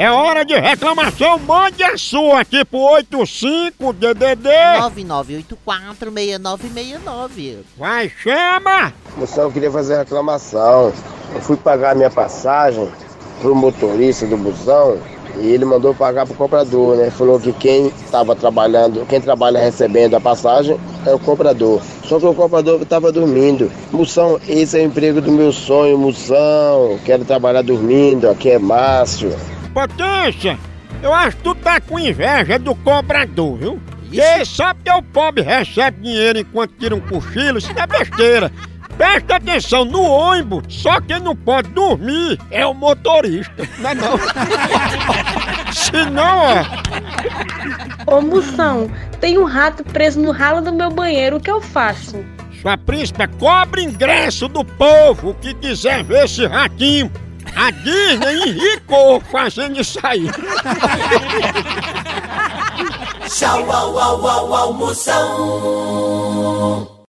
É hora de reclamação, mande a sua aqui pro 85 DDD 9984-6969. vai chama! Moção, eu queria fazer reclamação. Eu fui pagar minha passagem pro motorista do busão e ele mandou pagar pro comprador, né? Falou que quem estava trabalhando, quem trabalha recebendo a passagem é o comprador. Só que o comprador estava dormindo. Moção, esse é o emprego do meu sonho, Moção. Quero trabalhar dormindo, aqui é Márcio. Potência, eu acho que tu tá com inveja do cobrador, viu? Porque só porque o pobre recebe dinheiro enquanto tira um cochilo, isso não é besteira. Presta atenção, no ônibus, só quem não pode dormir é o motorista. Não é não? Se não, ó, Ô moção, tem um rato preso no ralo do meu banheiro, o que eu faço? sua príncipe cobra ingresso do povo que quiser ver esse ratinho. A Disney enricou fazendo isso aí. Tchau, au, au, au, au, Moção.